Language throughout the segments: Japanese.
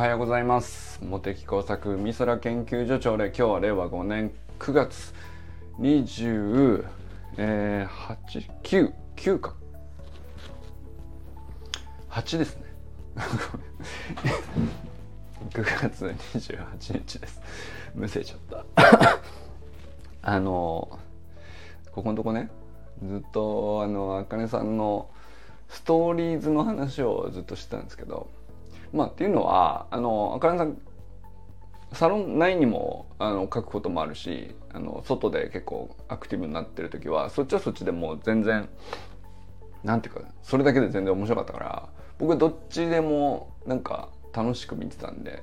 はようございます。茂木工作美空研究所長で今日は令和5年9月28、えー、9 9か。8ですね。9月28日です。むせちゃった。あのここのとこね。ずっとあのあかねさんのストーリーズの話をずっとしてたんですけど。まあっていうのはあのあかねさんサロン内にもあの書くこともあるしあの外で結構アクティブになってる時はそっちはそっちでもう全然なんていうかそれだけで全然面白かったから僕どっちでもなんか楽しく見てたんで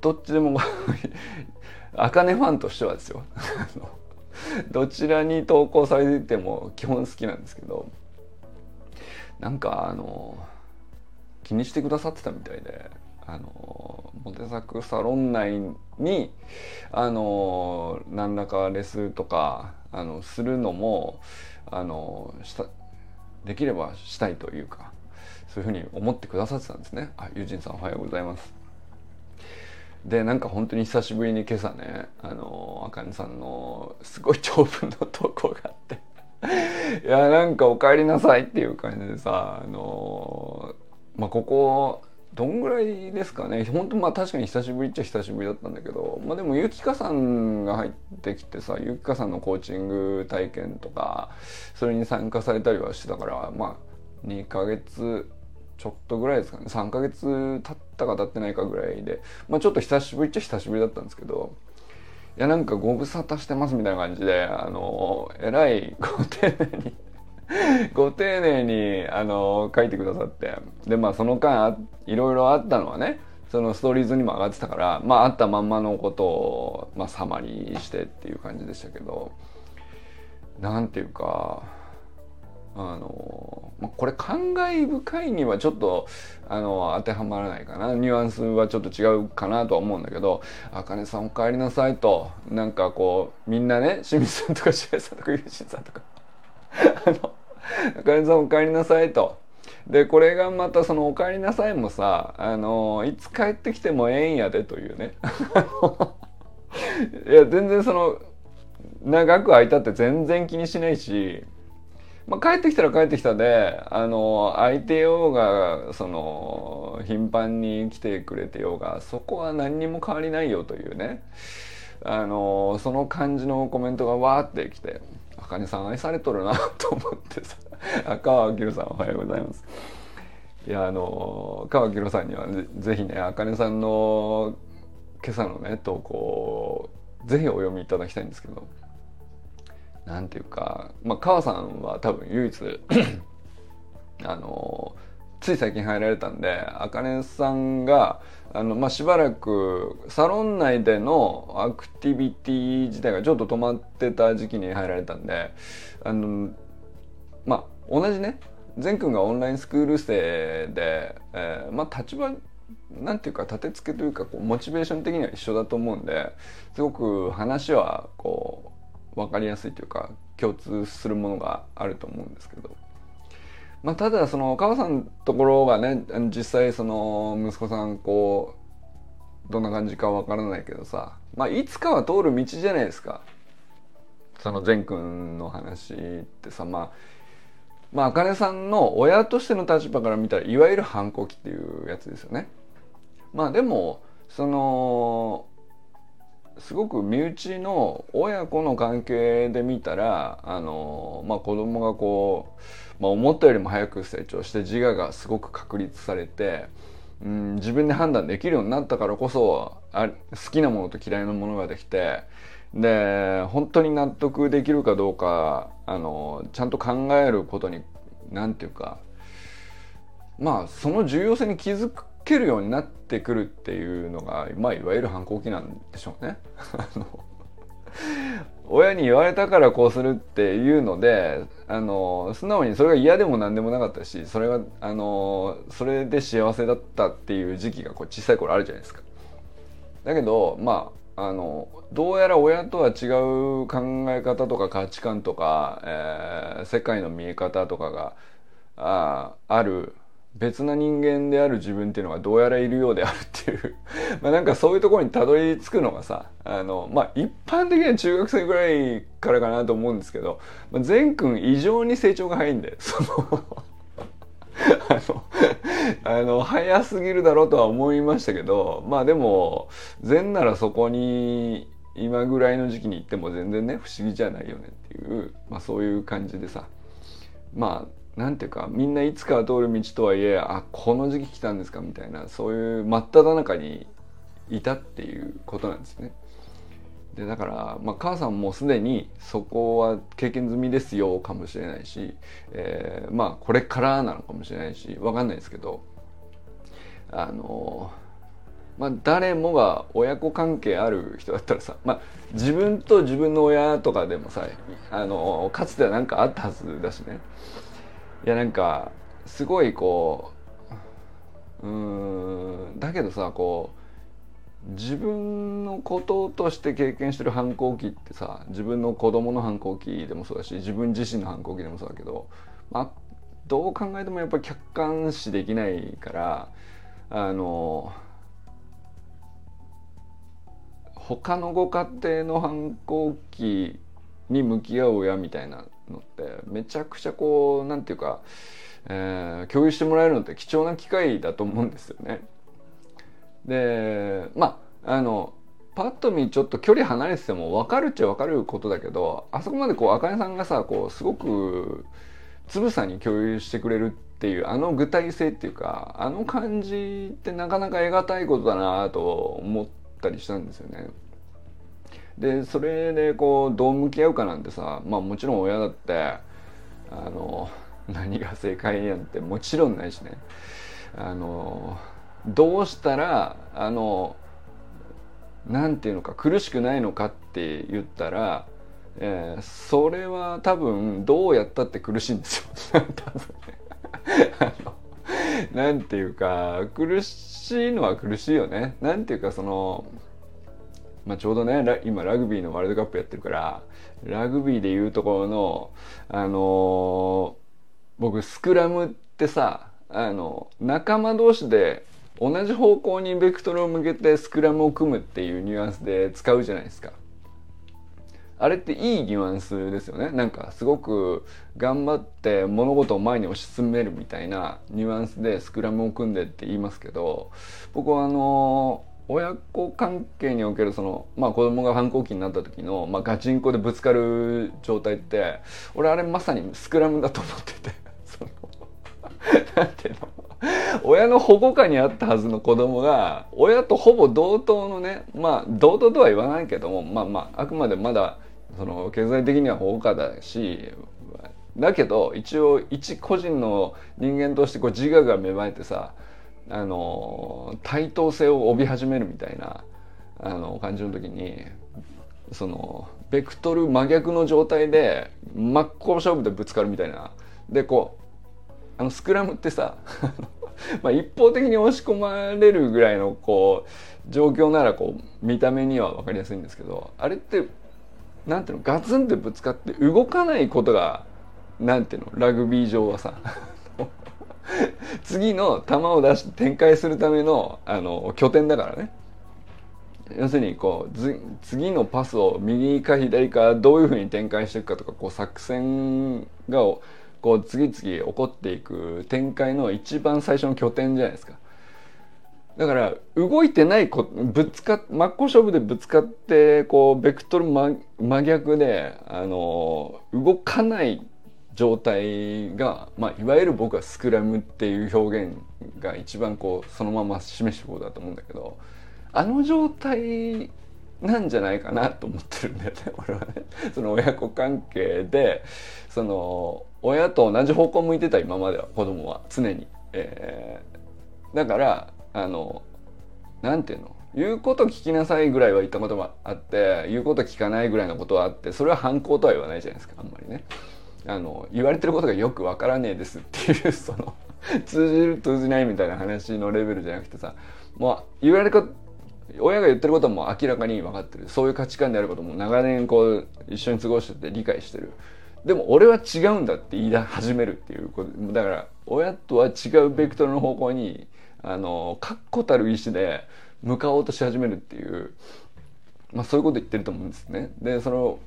どっちでも あかねファンとしてはですよ。どちらに投稿されてても基本好きなんですけどなんかあの気にしてくださってたみたいであのモテ作サロン内にあの何らかレスとかあのするのもあのしたできればしたいというかそういうふうに思ってくださってたんですね。あ、ユージンさんおはようございます。でなんか本当に久しぶりに今朝ねあのあかねさんのすごい長文の投稿があっていやなんか「お帰りなさい」っていう感じでさあのまあここどんぐらいですかね。本当まあ確かに久しぶりっちゃ久しぶりだったんだけどまあでもゆきかさんが入ってきてさゆきかさんのコーチング体験とかそれに参加されたりはしてたからまあ2ヶ月ちょっとぐらいですかね。3ヶ月経ったか経ってないかぐらいでまあちょっと久しぶりっちゃ久しぶりだったんですけどいやなんかご無沙汰してますみたいな感じであのえらいご丁寧に ご丁寧にあの書いてくださって。でまあその間いろいろあったのはねそのストーリーズにも上がってたからまああったまんまのことを、まあ、サマリーしてっていう感じでしたけどなんていうかあの、まあ、これ感慨深いにはちょっとあの当てはまらないかな。ニュアンスはちょっと違うかなとは思うんだけど「あかねさんお帰りなさい」となんかこうみんなね清水さんとか白井さんとかゆうしんさんとか あの「あかねさんお帰りなさい」と。でこれがまたその「お帰りなさい」もさあのいつ帰ってきてもええんやでというね。いや全然その長く空いたって全然気にしないしまあ、帰ってきたら帰ってきたであの相手ようがその頻繁に来てくれてようがそこは何にも変わりないよというね。あのその感じのコメントがわーってきて「かねさん愛されとるな」と思ってさ赤 川明さんおはようございます。いやあの川明さんにはぜひねあかねさんの今朝のね投稿ぜひお読みいただきたいんですけど。なんていうか、まあ、川さんは多分唯一 あのつい最近入られたんであかねさんがあの、まあ、しばらくサロン内でのアクティビティ自体がちょっと止まってた時期に入られたんであのまあ同じね善くんがオンラインスクール生で、えー、まあ立場なんていうか立て付けというかこうモチベーション的には一緒だと思うんですごく話はこう分かりやすいというか共通するものがあると思うんですけど、まあ、ただその川さんのところがね実際その息子さんこうどんな感じか分からないけどさ、まあ、いつかは通る道じゃないですかその善くんの話ってさまあまあ、あかねさんの親としての立場から見たらいわゆる反抗期っていうやつですよね。まあでもそのすごく身内の親子の関係で見たらあの、まあ、子供がこう、まあ、思ったよりも早く成長して自我がすごく確立されて、うん、自分で判断できるようになったからこそあ好きなものと嫌いなものができてで本当に納得できるかどうかあのちゃんと考えることに何て言うかまあその重要性に気づくけるようになってくるっていうのが、まあ、いわゆる反抗期なんでしょうね。親に言われたからこうするっていうのであの素直にそれが嫌でも何でもなかったしそれがあのそれで幸せだったっていう時期がこう小さい頃あるじゃないですか。だけどまああのどうやら親とは違う考え方とか価値観とか、えー、世界の見え方とかがあある別な人間である自分っていうのがどうやらいるようであるっていう。まあなんかそういうところにたどり着くのがさあのまあ一般的には中学生ぐらいからかなと思うんですけど、まあ、善くん異常に成長が早いんで その あのあの早すぎるだろうとは思いましたけどまあでも善ならそこに今ぐらいの時期に行っても全然ね不思議じゃないよねっていう、まあ、そういう感じでさまあなんていうかみんないつかは通る道とはいえあこの時期来たんですかみたいなそういう真っ只中にいたっていうことなんですね。でだから、まあ、母さんもすでにそこは経験済みですよかもしれないし、えー、まあこれからなのかもしれないし分かんないですけどあのまあ誰もが親子関係ある人だったらさ、まあ、自分と自分の親とかでもさあのかつては何かあったはずだしねいやなんかすごいこううんだけどさこう自分のこととして経験してる反抗期ってさ自分の子供の反抗期でもそうだし自分自身の反抗期でもそうだけど、まあ、どう考えてもやっぱり客観視できないからあの他のご家庭の反抗期に向き合う親みたいなのってめちゃくちゃこう何て言うか、えー、共有してもらえるのって貴重な機会だと思うんですよね。でまああのパッと見ちょっと距離離れてても分かるっちゃ分かることだけどあそこまでこうあかねさんがさこうすごくつぶさに共有してくれるっていうあの具体性っていうかあの感じってなかなか得難いことだなと思ったりしたんですよね。でそれでこうどう向き合うかなんてさまあもちろん親だってあの何が正解なんてもちろんないしね。あのどうしたらあのなんていうのか苦しくないのかって言ったら、えー、それは多分どうやったって苦しいんですよ。多分。ねあのなんていうか苦しいのは苦しいよね。なんていうかそのまあ、ちょうどね今ラグビーのワールドカップやってるからラグビーでいうところのあのー、僕スクラムってさあの仲間同士で同じ方向にベクトルを向けてスクラムを組むっていうニュアンスで使うじゃないですか。あれっていいニュアンスですよね。なんかすごく頑張って物事を前に推し進めるみたいなニュアンスでスクラムを組んでって言いますけど僕はあのー親子関係におけるその、まあ、子供が反抗期になった時の、まあ、ガチンコでぶつかる状態って俺あれまさにスクラムだと思ってて。その なんていうの。親の保護下にあったはずの子供が親とほぼ同等のねまあ同等とは言わないけどもまあまああくまでまだその経済的には保護下だしだけど一応一個人の人間としてこう自我が芽生えてさあの対等性を帯び始めるみたいなあの感じの時にそのベクトル真逆の状態で真っ向勝負でぶつかるみたいな。でこうあのスクラムってさ まあ一方的に押し込まれるぐらいのこう状況ならこう見た目には分かりやすいんですけどあれってなんていうのガツンってぶつかって動かないことがなんていうのラグビー場はさ。次の球を出して展開するためのあの拠点だからね要するにこう次のパスを右か左かどういうふうに展開していくかとかこう作戦がこう次々起こっていく展開の一番最初の拠点じゃないですか。だから動いてないこぶつか真っ向勝負でぶつかってこうベクトル真真逆であの動かない状態が、まあ、いわゆる僕はスクラムっていう表現が一番こうそのまま示してことだと思うんだけどあの状態なんじゃないかなと思ってるんだよね 俺はね。その親子関係でその親と同じ方向向いてた今までは子供は常に。えー、だからあのなんていうの？言うこと聞きなさいぐらいは言ったこともあって言うこと聞かないぐらいのことはあってそれは反抗とは言わないじゃないですかあんまりね。あの言われてることがよくわからねえですっていうその 通じる通じないみたいな話のレベルじゃなくてさもう言われる親が言ってることも明らかに分かってる。そういう価値観であることも長年こう一緒に過ごしてて理解してる。でも俺は違うんだって言い始めるっていうこと。だから親とは違うベクトルの方向にあの確固たる意志で向かおうとし始めるっていう、まあ、そういうこと言ってると思うんですね。でその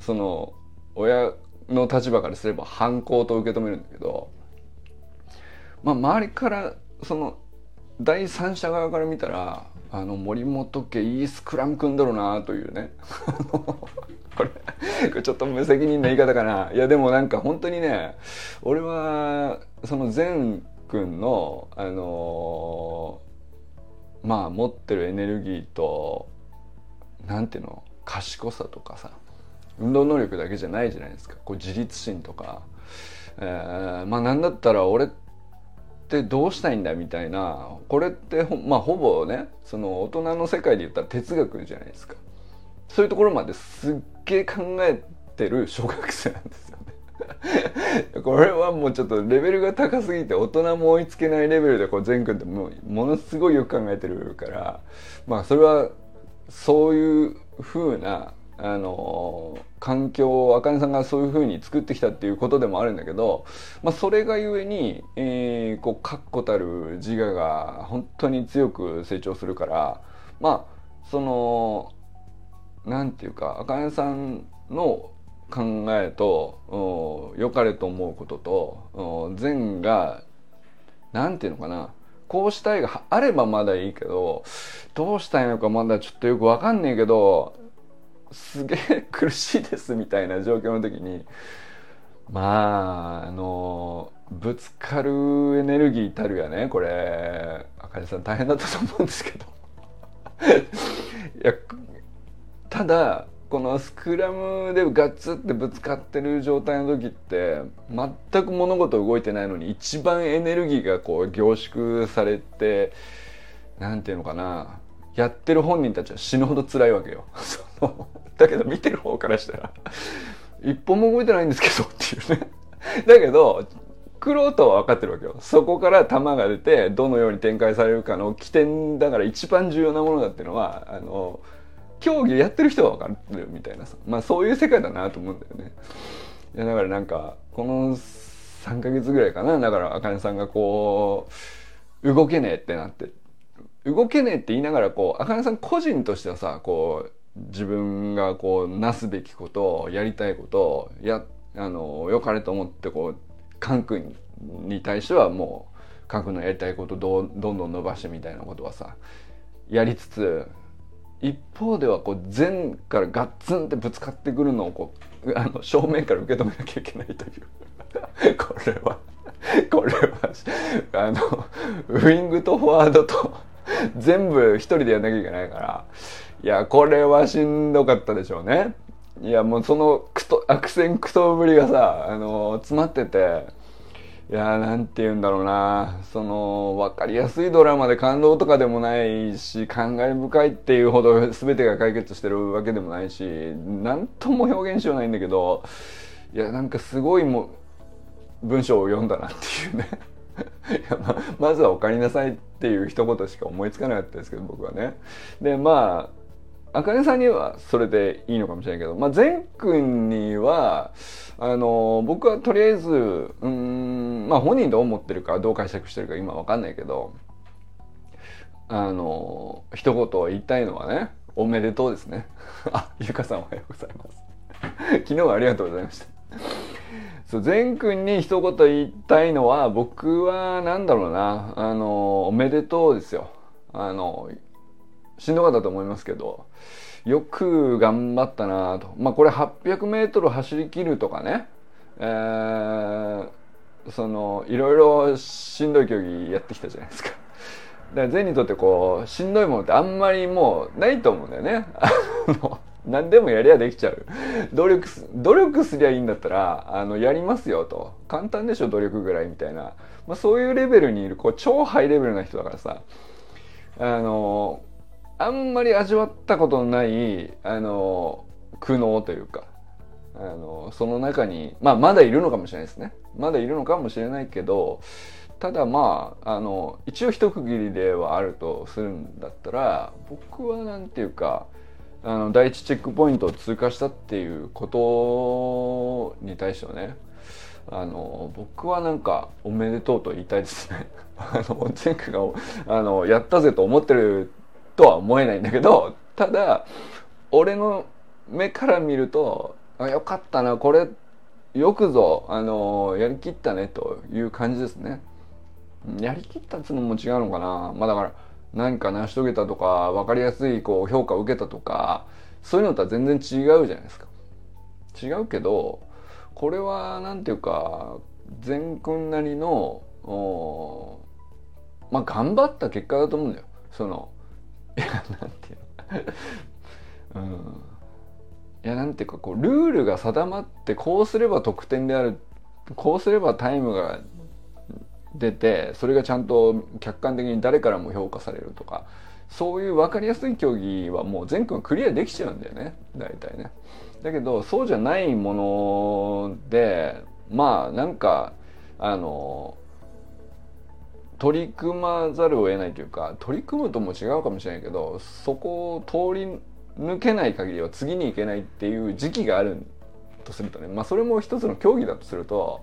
その親の立場からすれば反抗と受け止めるんだけど、まあ、周りからその第三者側から見たらあの森本家いいスクラム組んだろうなというね。これちょっと無責任な言い方かな。いやでもなんか本当にね俺はその善くんのあのー、まあ持ってるエネルギーとなんていうの賢さとかさ運動能力だけじゃないじゃないですか。こう自立心とか、えー、まあなんだったら俺ってどうしたいんだみたいな。これってまあほぼねその大人の世界で言ったら哲学じゃないですか。そういうところまですっげえ考えてる小学生なんですよね。これはもうちょっとレベルが高すぎて大人も追いつけないレベルでこう善くんってもものすごいよく考えてるから。まあそれはそういう風なあの環境を茜さんがそういうふうに作ってきたっていうことでもあるんだけど、まあ、それがゆえに、えー、こう確固たる自我が本当に強く成長するからまあそのなんていうか茜さんの考えと良かれと思うことと善がなんていうのかなこうしたいがあればまだいいけどどうしたいのかまだちょっとよく分かんねえけどすげえ苦しいですみたいな状況の時にまああのぶつかるエネルギーたるやねこれ赤字さん大変だったと思うんですけど いやただこのスクラムでガッツってぶつかってる状態の時って全く物事動いてないのに一番エネルギーがこう凝縮されて何て言うのかなやってる本人たちは死ぬほど辛いわけよ。そのだけど見てる方からしたら一本も動いてないんですけどっていうね。だけどクロートは分かってるわけよ。そこから球が出てどのように展開されるかの起点だから一番重要なものだっていうのはあの競技やってる人は分かってるみたいなさまあそういう世界だなと思うんだよね。いやだからなんかこの3ヶ月ぐらいかなだからあかねさんがこう動けねえってなって動けねえって言いながらこうあかねさん個人としてはさこう自分がこうなすべきことやりたいことやあの良かれと思ってこうカン君に対してはもうカン君のやりたいことどどんどん伸ばしてみたいなことはさやりつつ一方ではこう前からガッツンってぶつかってくるのをこうあの正面から受け止めなきゃいけないという。これはこれはあのウイングとフォワードと全部一人でやんなきゃいけないからいやこれはしんどかったでしょうね。いやもうそのクト悪戦苦闘ぶりがさあの詰まってていやなんて言うんだろうな。その分かりやすいドラマで感動とかでもないし感慨深いっていうほど全てが解決してるわけでもないし何とも表現しようないんだけどいやなんかすごいも文章を読んだなっていうね。ままずはお帰りなさいっていう一言しか思いつかなかったですけど僕はね。でまああかねさんにはそれでいいのかもしれないけど、まあ、善くんにはあの僕はとりあえずうんまあ本人どう思ってるかどう解釈してるか今わかんないけどあの一言言いたいのはねおめでとうですね。あゆかさんおはようございます。昨日はありがとうございました。そう善くんに一言言いたいのは僕はなんだろうな。あのおめでとうですよ。あのしんどかったと思いますけどよく頑張ったなとまあこれ 800m 走りきるとかねえー、そのいろいろしんどい競技やってきたじゃないですか。だから善にとってこうしんどいものってあんまりもうないと思うんだよね。何でもやりゃできちゃう。努力す、努力すりゃいいんだったら、あの、やりますよと。簡単でしょ、努力ぐらいみたいな。まあそういうレベルにいる、こう、超ハイレベルな人だからさ。あの、あんまり味わったことのないあの苦悩というかあのその中にまあまだいるのかもしれないですねまだいるのかもしれないけどただまああの一応一区切りではあるとするんだったら僕は何て言うかあの第一チェックポイントを通過したっていうことに対してはねあの僕はなんかおめでとうと言いたいですね。あの前回があのやったぜと思ってるとは思えないんだけどただ俺の目から見るとあよかったなこれよくぞあのやりきったねという感じですね。やりきったつうのも違うのかなまあだから何か成し遂げたとか分かりやすいこう評価を受けたとかそういうのとは全然違うじゃないですか。違うけどこれは何ていうか善くんなりのまあ頑張った結果だと思うんだよ。そのいやなんていうの。うん。いやなんていうかこうルールが定まってこうすれば得点であるこうすればタイムが出てそれがちゃんと客観的に誰からも評価されるとかそういう分かりやすい競技はもう全君クリアできちゃうんだよね。大体ね。だけどそうじゃないものでまあなんかあの取り組まざるを得ないというか取り組むとも違うかもしれないけどそこを通り抜けない限りは次に行けないっていう時期があるとするとね。まあそれも一つの競技だとすると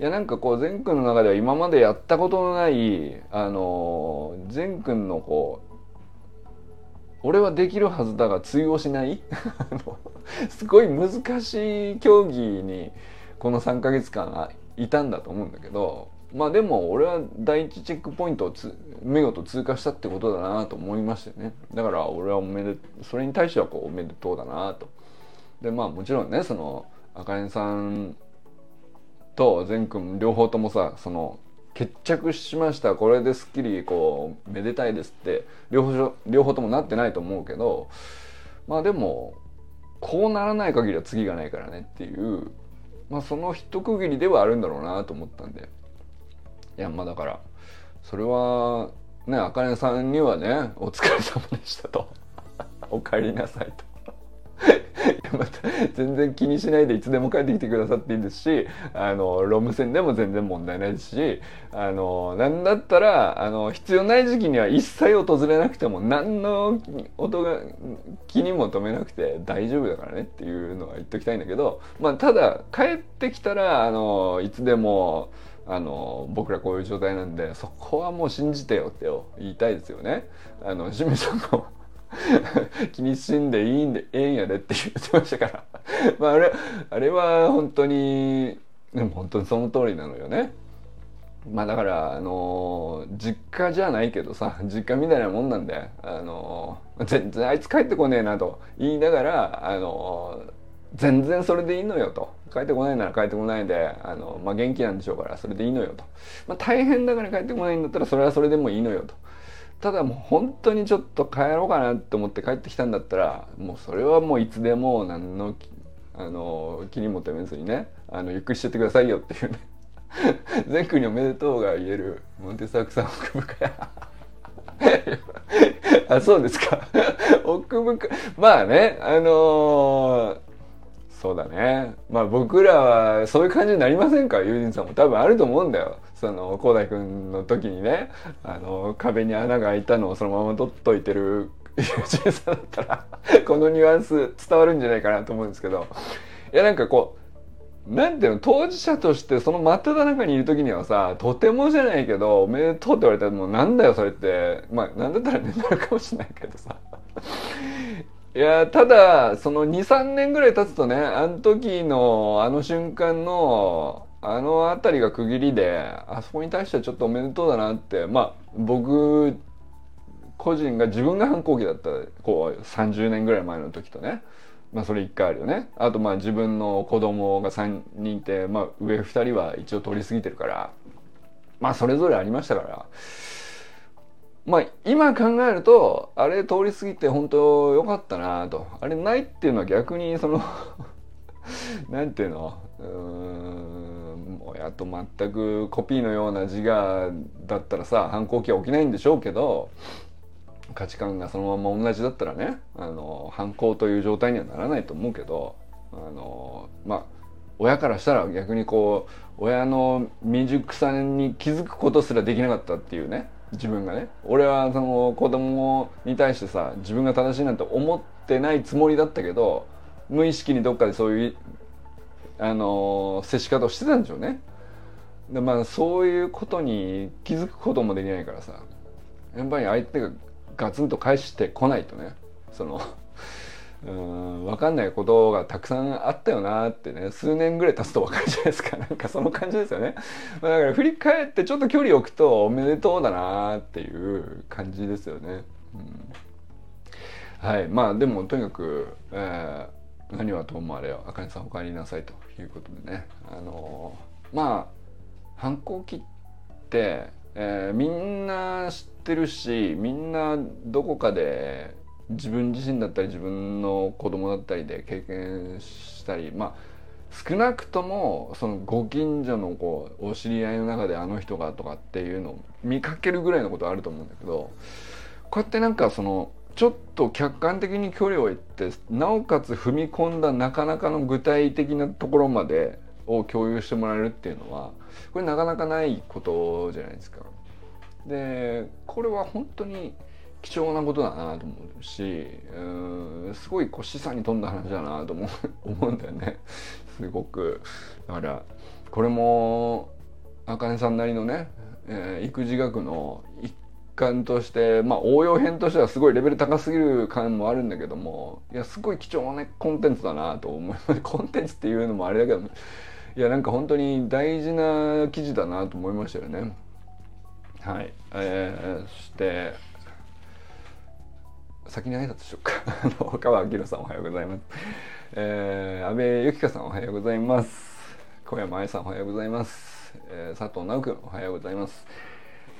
いやなんかこう善くんの中では今までやったことのないあの善くんのこう俺はできるはずだが通用しないすごい難しい競技にこの3ヶ月間いたんだと思うんだけどまあでも俺は第一チェックポイントをつ見事通過したってことだなと思いましたよね。だから俺はおめでそれに対してはこうおめでとうだなと。でまあもちろんねそのあかねさんと善くん両方ともさその決着しました。これですっきりこうめでたいですって両方両方ともなってないと思うけどまあでもこうならない限りは次がないからねっていうまあその一区切りではあるんだろうなと思ったんで。いやまあだからそれはねあかねさんにはねお疲れ様でしたと お帰りなさいとまた全然気にしないでいつでも帰ってきてくださっていいですしあのロム線でも全然問題ないですしあのなんだったらあの必要ない時期には一切訪れなくても何の音が気にも留めなくて大丈夫だからねっていうのは言っときたいんだけど、まあ、ただ帰ってきたらあのいつでも。あの僕らこういう状態なんでそこはもう信じてよって言いたいですよね。あの清水さんも気にしんでいいんでええんやでって言ってましたからまああれあれは本当にでも本当にその通りなのよね。まあだからあの実家じゃないけどさ実家みたいなもんなんであの全然あいつ帰ってこねえなと言いながらあの全然それでいいのよと。帰ってこないなら帰ってこないであの、まあ、元気なんでしょうからそれでいいのよと、まあ、大変だから帰ってこないんだったらそれはそれでもいいのよと。ただもう本当にちょっと帰ろうかなって思って帰ってきたんだったらもうそれはもういつでも何のあの気にも留めずにねあのゆっくりしてってくださいよっていうね。全国におめでとうが言えるモンテサークさん奥深い。あそうですか。奥深い。まあねあのーそうだね。まあ僕らはそういう感じになりませんか？ユージンさんも多分あると思うんだよ。その広大君の時にね。あの壁に穴が開いたのをそのまま取っといてるユージンさんだったらこのニュアンス伝わるんじゃないかなと思うんですけど。いやなんかこうなんていうの？当事者としてその真っ只中にいる時にはさとてもじゃないけどおめでとうって言われたらもうなんだよそれって。まあなんだったらねなるかもしれないけどさ。いやただその23年ぐらい経つとねあの時のあの瞬間のあの辺りが区切りであそこに対してはちょっとおめでとうだなってまあ僕個人が自分が反抗期だったこう30年ぐらい前の時とねまあそれ1回あるよね。あとまあ自分の子供が3人いて、まあ、上2人は一応通り過ぎてるからまあそれぞれありましたからまあ今考えるとあれ通り過ぎて本当良かったなと。あれないっていうのは逆にその なんていうの？うん親と全くコピーのような自我だったらさ反抗期は起きないんでしょうけど価値観がそのまま同じだったらねあの反抗という状態にはならないと思うけどあのまあ親からしたら逆にこう親の未熟さに気づくことすらできなかったっていうね。自分がね俺はその子供に対してさ自分が正しいなんて思ってないつもりだったけど無意識にどっかでそういうあの接し方をしてたんでしょうね。でまあそういうことに気づくこともできないからさやっぱり相手がガツンと返してこないとねそのうん分かんないことがたくさんあったよなってね。数年ぐらい経つと分かるじゃないですか。なんかその感じですよね。だから振り返ってちょっと距離を置くとおめでとうだなっていう感じですよね、うん、はい。まあでもとにかく、えー、何はともあれよ。あかねさんお帰りなさいということでね。あのー、まあ反抗期って、えー、みんな知ってるしみんなどこかで自分自身だったり自分の子供だったりで経験したりまあ少なくともそのご近所のこうお知り合いの中であの人がとかっていうのを見かけるぐらいのことあると思うんだけどこうやってなんかそのちょっと客観的に距離を置いてなおかつ踏み込んだなかなかの具体的なところまでを共有してもらえるっていうのはこれなかなかないことじゃないですか。でこれは本当に貴重なことだなと思うしうんすごいこう示唆に富んだ話だなと思う 思うんだよね。すごく。だからこれもあかねさんなりのね、えー、育児学の一環としてまあ応用編としてはすごいレベル高すぎる感もあるんだけどもいやすごい貴重な、ね、コンテンツだなと思います。コンテンツっていうのもあれだけどいやなんか本当に大事な記事だなと思いましたよね。はい、えー、そして先に挨拶しようか。川明さんおはようございます、えー、安倍由紀香さんおはようございます。小山愛さんおはようございます、えー、佐藤直君おはようございます。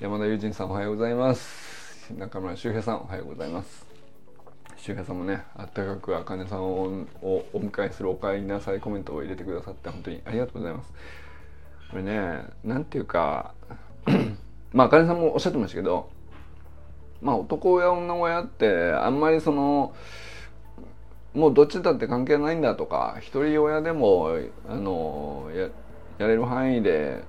山田友人さんおはようございます。中村修平さんおはようございます。周平さんもねあったかくあかねさんをお迎えするお帰りなさいコメントを入れてくださって本当にありがとうございます。これねなんていうか まああかねさんもおっしゃってましたけどまあ男親女親ってあんまりそのもうどっちだって関係ないんだとか一人親でもあのややれる範囲で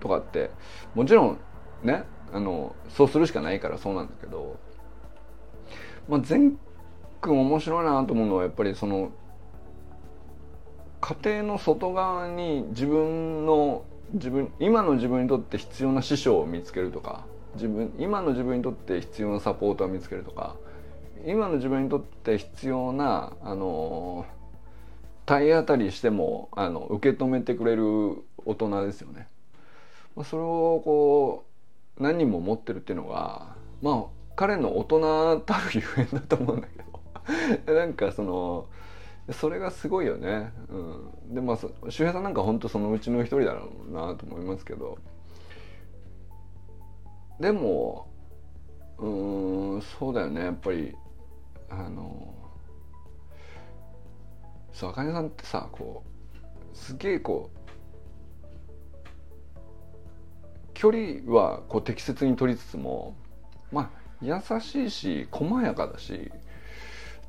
とかってもちろんねあのそうするしかないからそうなんだけど、まあ、善くん面白いなと思うのはやっぱりその家庭の外側に自分の自分今の自分にとって必要な師匠を見つけるとか自分今の自分にとって必要なサポートを見つけるとか今の自分にとって必要なあの体当たりしてもあの受け止めてくれる大人ですよね。それをこう何人も持ってるっていうのがまあ彼の大人たるゆえんだと思うんだけど なんかそのそれがすごいよね。うん、でまあ周平さんなんか本当そのうちの一人だろうなと思いますけど。でもうんそうだよねやっぱりあのそうあかねさんってさこうすげえこう距離はこう適切に取りつつもまあ優しいし細やかだし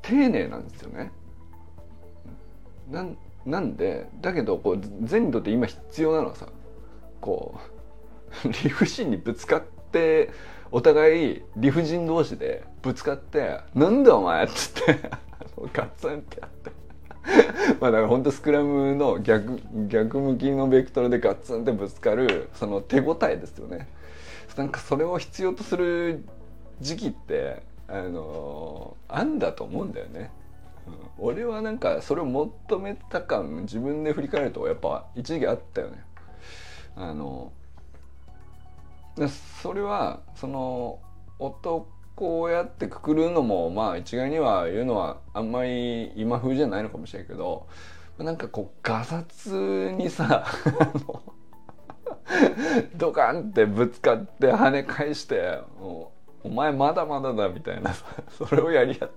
丁寧なんですよね。なんなんでだけどこう善にとって今必要なのはさこう 理不尽にぶつかってってお互い理不尽同士でぶつかって「なんだお前」っつって ガツンってやって。まあだから本当スクラムの逆逆向きのベクトルでガツンってぶつかるその手応えですよね。なんかそれを必要とする時期ってあのあんだと思うんだよね、うん、俺はなんかそれを求めた感自分で振り返るとやっぱ一時期あったよね。あのでそれはその男親ってくくるのもまあ一概には言うのはあんまり今風じゃないのかもしれんけどなんかこうガサツにさ ドカンってぶつかって跳ね返して「お前まだまだだ」みたいなさ それをやり合っ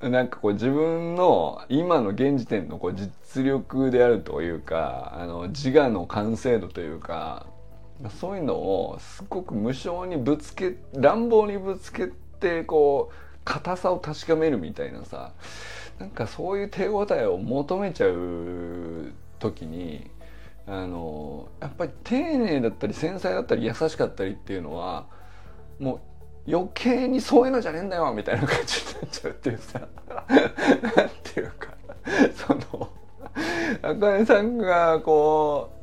て なんかこう自分の今の現時点のこう実力であるというかあの自我の完成度というかそういうのをすごく無償にぶつけ乱暴にぶつけてこう硬さを確かめるみたいなさなんかそういう手応えを求めちゃう時にあのやっぱり丁寧だったり繊細だったり優しかったりっていうのはもう余計にそういうのじゃねえんだよみたいな感じになっちゃうっていうさ なんていうかそのあかねさんがこう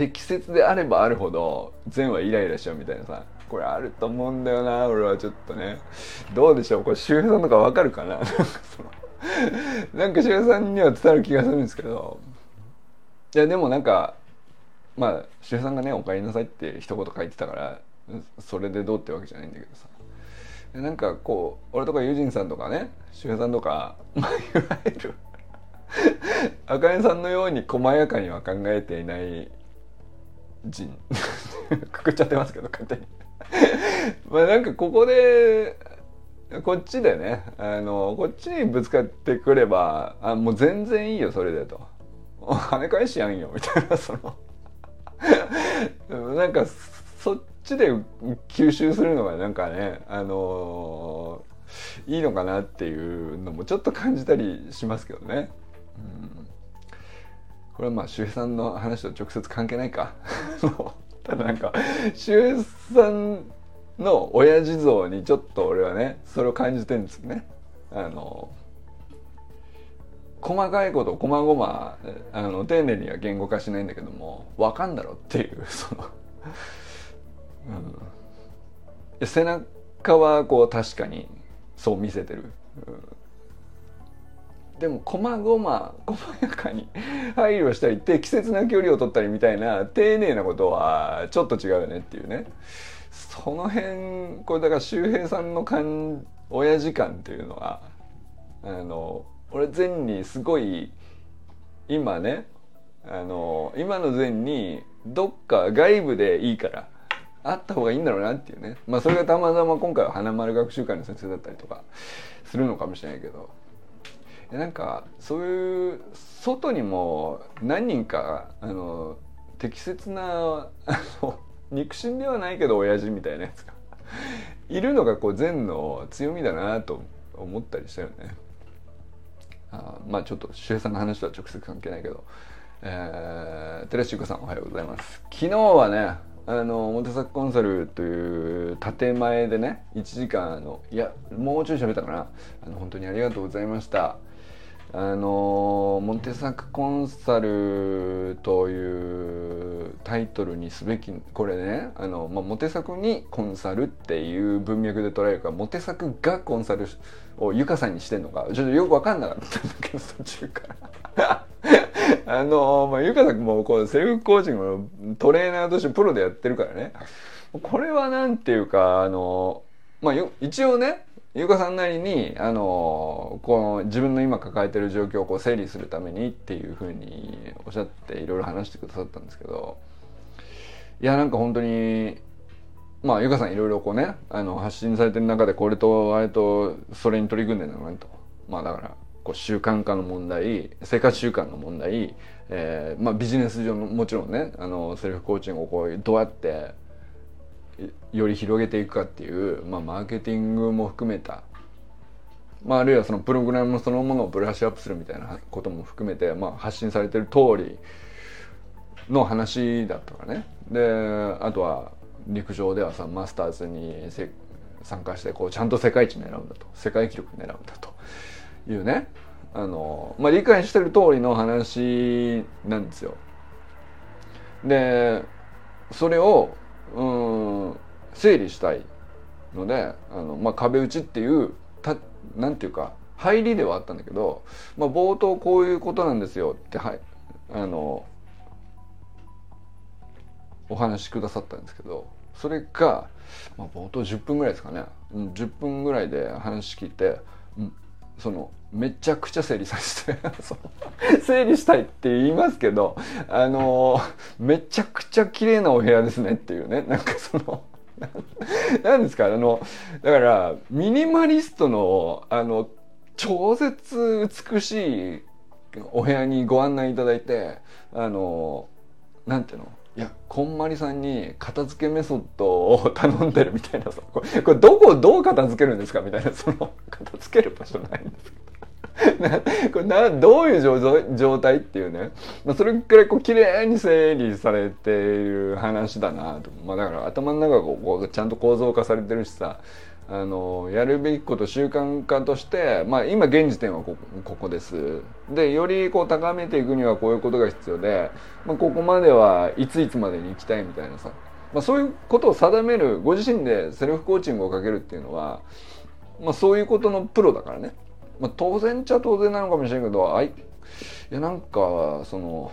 適切であればあるほど善はイライラしちゃうみたいなさこれあると思うんだよな俺はちょっとね。どうでしょう？これ周平さんとかわかるかな？なんか周平さんには伝わる気がするんですけど。いやでもなんかまあ周平さんがね「おかえりなさい」って一言書いてたからそれでどうってわけじゃないんだけどさ。なんかこう俺とかユジンさんとかね周平さんとかまあいわゆるあかねさんのように細やかには考えていない人。くくっちゃってますけど勝手に。まあなんかここでこっちでねあのこっちにぶつかってくればあもう全然いいよそれでと。跳ね返しやんよみたいなその。なんかそっちで吸収するのがなんかねあのいいのかなっていうのもちょっと感じたりしますけどね。うん。これはまあ周平さんの話と直接関係ないか。ただなんか周平さんの親父像にちょっと俺はねそれを感じてるんですね。あの細かいこと細々あの丁寧には言語化しないんだけども分かんだろっていう その、うん、背中はこう確かにそう見せてる、うん。でも細々細やかに 配慮したり適切な距離を取ったりみたいな丁寧なことはちょっと違うよねっていうね。その辺これだから周平さんの感親父感っていうのはあの俺善にすごい今ねあの今の善にどっか外部でいいからあった方がいいんだろうなっていうね。まあそれがたまたま今回は花丸学習会の先生だったりとかするのかもしれないけど。なんかそういう外にも何人かあの適切なあの肉親ではないけど親父みたいなやつがいるのがこう善の強みだなと思ったりしたよね。あまあちょっと周平さんの話とは直接関係ないけど、えー、寺修子さんおはようございます。昨日はねあのモテサクコンサルという建前でね1時間あのいやもうちょい喋ったかなあの本当にありがとうございました。あのモンテサクコンサルというタイトルにすべきこれね。あの、まあ、モテサクにコンサルっていう文脈で捉えるかモテサクがコンサルをゆかさんにしてんのか。ちょっとよく分かんなかったんだけど途中から。あの、まあ、ゆかさんもこうセルフコーチングのトレーナーとしてプロでやってるからね。これはなんていうかあのまあ一応ね優香さんなりにあのこの自分の今抱えてる状況をこう整理するためにっていうふうにおっしゃっていろいろ話してくださったんですけどいやなんか本当にまあ優香さんいろいろこうねあの発信されてる中でこれとあれとそれに取り組んでるのねと。まあだからこう習慣化の問題生活習慣の問題、えーまあ、ビジネス上のもちろんねあのセルフコーチングをこうどうやってより広げていくかっていう、まあ、マーケティングも含めた、まあ、あるいはそのプログラムそのものをブラッシュアップするみたいなことも含めて、まあ、発信されてる通りの話だったかね。であとは陸上ではさマスターズに参加してこうちゃんと世界一狙うんだと。世界記録狙うんだというね。あの、まあ、理解してる通りの話なんですよ。でそれをうん整理したいのであの、まあ、壁打ちっていうたなんていうか入りではあったんだけど、まあ、冒頭こういうことなんですよってはいあのお話しくださったんですけどそれが、まあ、冒頭10分ぐらいですかね、10分ぐらいで話聞いて、うん、そのめちゃくちゃ整理させて 整理したいって言いますけどあのめちゃくちゃ綺麗なお部屋ですねっていうねなんかその 何ですかあのだからミニマリストのあの超絶美しいお部屋にご案内いただいてあのなんていうの？いやこんまりさんに片付けメソッドを頼んでるみたいなさこれどこをどう片付けるんですかみたいなその片付ける場所ないんですけど。これなどういう状態っていうね、まあ、それくらいこう綺麗に整理されている話だなと、まあ、だから頭の中がこうちゃんと構造化されてるしさ。あのやるべきこと習慣化として、まあ、今現時点はここです。でよりこう高めていくにはこういうことが必要で、まあ、ここまではいついつまでに行きたいみたいなさ、まあ、そういうことを定めるご自身でセルフコーチングをかけるっていうのは、まあ、そういうことのプロだからね、まあ、当然っちゃ当然なのかもしれんけどあいいやなんかその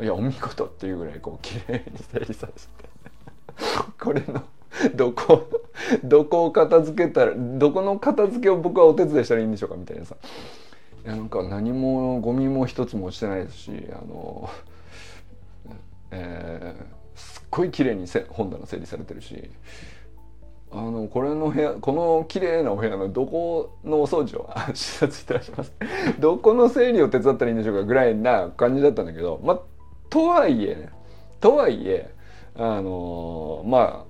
いやお見事っていうぐらいこう綺麗に整理させて。これの。どこ どこを片付けたらどこの片付けを僕はお手伝いしたらいいんでしょうかみたいなさ。いやなんか何もゴミも一つも落ちてないですしあの、えー、すっごい綺麗に本棚整理されてるしあのこれの部屋この綺麗なお部屋のどこのお掃除を 視察いたします。どこの整理を手伝ったらいいんでしょうかぐらいな感じだったんだけどまあとはいえねとはいえあのまあ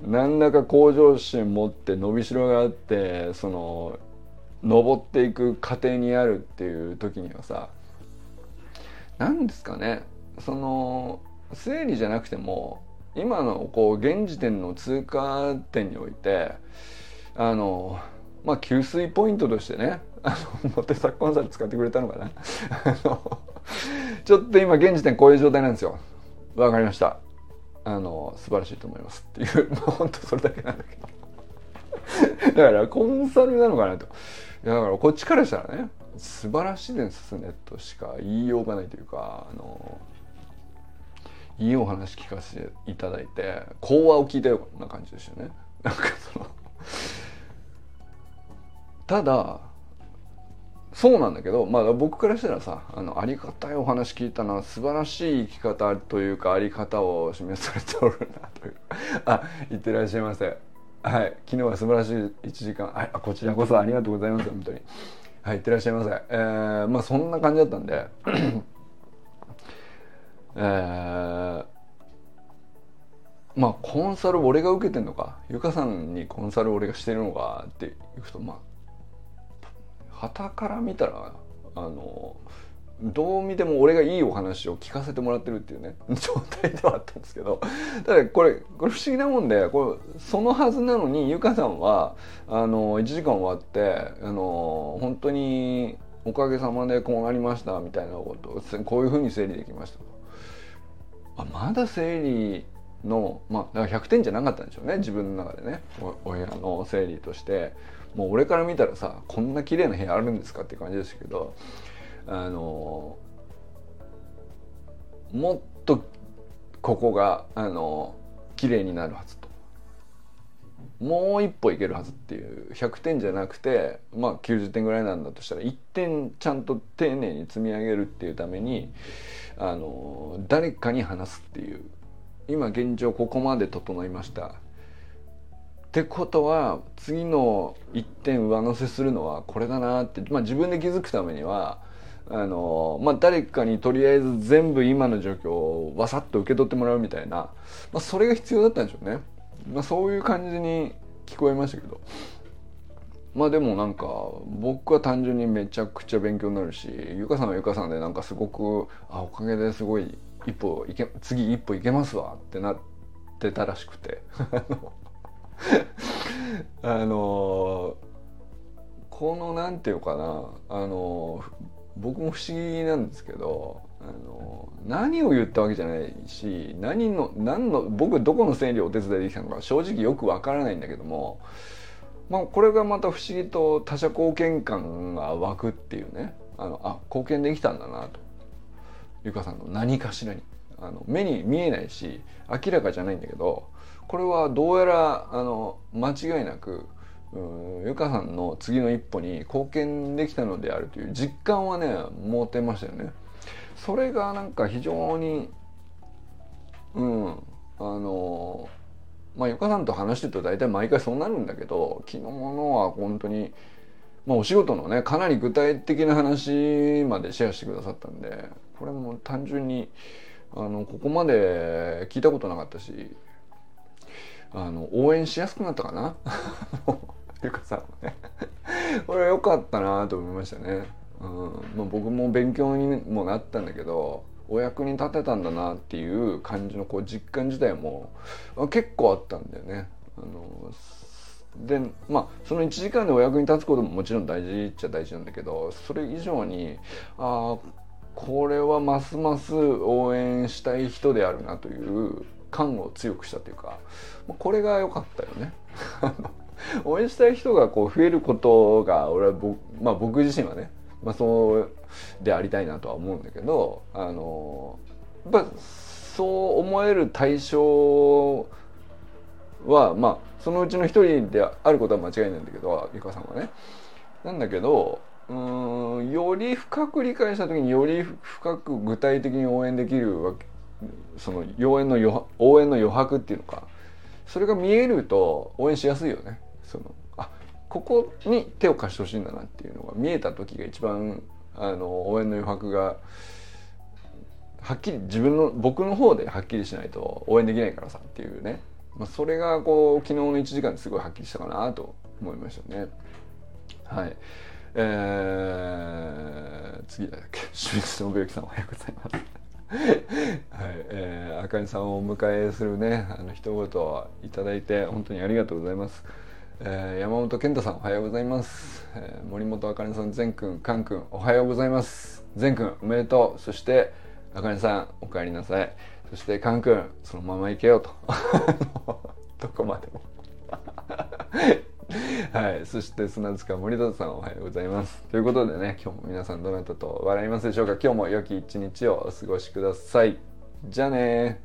何らか向上心持って伸びしろがあってその登っていく過程にあるっていう時にはさ何ですかねその整理じゃなくても今のこう現時点の通過点においてあのまあ給水ポイントとしてねあのモテサコンサル使ってくれたのかな。ちょっと今現時点こういう状態なんですよ。わかりました。あの素晴らしいと思いますっていう。まあ本当それだけなんだけど。だからコンサルなのかなと。だからこっちからしたらね素晴らしいですねとしか言いようがないというかあのいいお話聞かせていただいて講話を聞いたような感じですよね。なんかそのただそうなんだけど、まあ、僕からしたらさあのありがたいお話聞いたな。素晴らしい生き方というかあり方を示されておるなという。あいってらっしゃいませ。はい。昨日は素晴らしい1時間。はい。こちらこそありがとうございます。本当に。はいいってらっしゃいませ。えー、まあそんな感じだったんで。えー、まあコンサル俺が受けてんのか？ゆかさんにコンサル俺がしてるのか？っていうとまあ旗から見たらあのどう見ても俺がいいお話を聞かせてもらってるっていうね 状態ではあったんですけどただこれこれ不思議なもんでこれそのはずなのにゆかさんはあの1時間終わってあの本当におかげさまでこうなりましたみたいなことこういうふうに整理できました。あまだ整理のまあだから100点じゃなかったんでしょうね自分の中でねおお部屋の整理としてもう俺から見たらさこんな綺麗な部屋あるんですかって感じですけどあのもっとここがあの綺麗になるはずと。もう一歩いけるはずっていう100点じゃなくてまあ90点ぐらいなんだとしたら1点ちゃんと丁寧に積み上げるっていうためにあの誰かに話すっていう今現状ここまで整いました。ってことは次の1点上乗せするのはこれだなって、まあ、自分で気づくためにはあの、まあ、誰かにとりあえず全部今の状況をわさっと受け取ってもらうみたいな、まあ、それが必要だったんでしょうね。まあ、そういう感じに聞こえましたけど。まあでもなんか僕は単純にめちゃくちゃ勉強になるしゆかさんはゆかさんでなんかすごくあおかげですごい一歩いけ次一歩いけますわってなってたらしくて あのこのなんていうかなあの僕も不思議なんですけどあの何を言ったわけじゃないし何の何の僕どこの整理をお手伝いできたのか正直よくわからないんだけども、まあ、これがまた不思議と他者貢献感が湧くっていうねあのあ貢献できたんだなと。ゆかさんの何かしらに。あの目に見えないし明らかじゃないんだけどこれはどうやらあの間違いなくゆかさんの次の一歩に貢献できたのであるという実感はね持てましたよね。それがなんか非常にうんあのまあゆかさんと話してると大体毎回そうなるんだけど昨日のは本当にまあお仕事のねかなり具体的な話までシェアしてくださったんでこれも単純にあのここまで聞いたことなかったしあの応援しやすくなったかな？ゆかさんもね。これ良かったなと思いましたね、うん。まあ、僕も勉強にもなったんだけどお役に立てたんだなっていう感じのこう実感自体も結構あったんだよね。あのでまあその1時間でお役に立つことももちろん大事っちゃ大事なんだけどそれ以上にああこれはますます応援したい人であるなという感を強くしたというかこれが良かったよね。応援したい人がこう増えることが俺は僕,、まあ、僕自身はね、まあ、そうでありたいなとは思うんだけどあのやっぱそう思える対象はまあそのうちの一人であることは間違いないんだけどゆかさんはね。なんだけどうんより深く理解した時により深く具体的に応援できるわけその応援の余応援の余白っていうのかそれが見えると応援しやすいよね。そのあここに手を貸してほしいんだなっていうのが見えた時が一番あの応援の余白がはっきり自分の僕の方ではっきりしないと応援できないからさっていうね、まあ、それがこう昨日の1時間ですごいはっきりしたかなと思いましたね。はい。えー、次だっけ、清水信之さんおはようございます。はい、えー、あかねさんをお迎えするね、あの一言をいただいて本当にありがとうございます。えー、山本健太さんおはようございます、えー、森本あかねさん善くんかんくんおはようございます。善くんおめでとう。そしてあかねさんお帰りなさい。そしてかんくんそのまま行けよと。どこまでも。はい、そして砂塚森田さんおはようございます。ということでね、今日も皆さんどなたと笑いますでしょうか？今日も良き一日をお過ごしください。じゃあね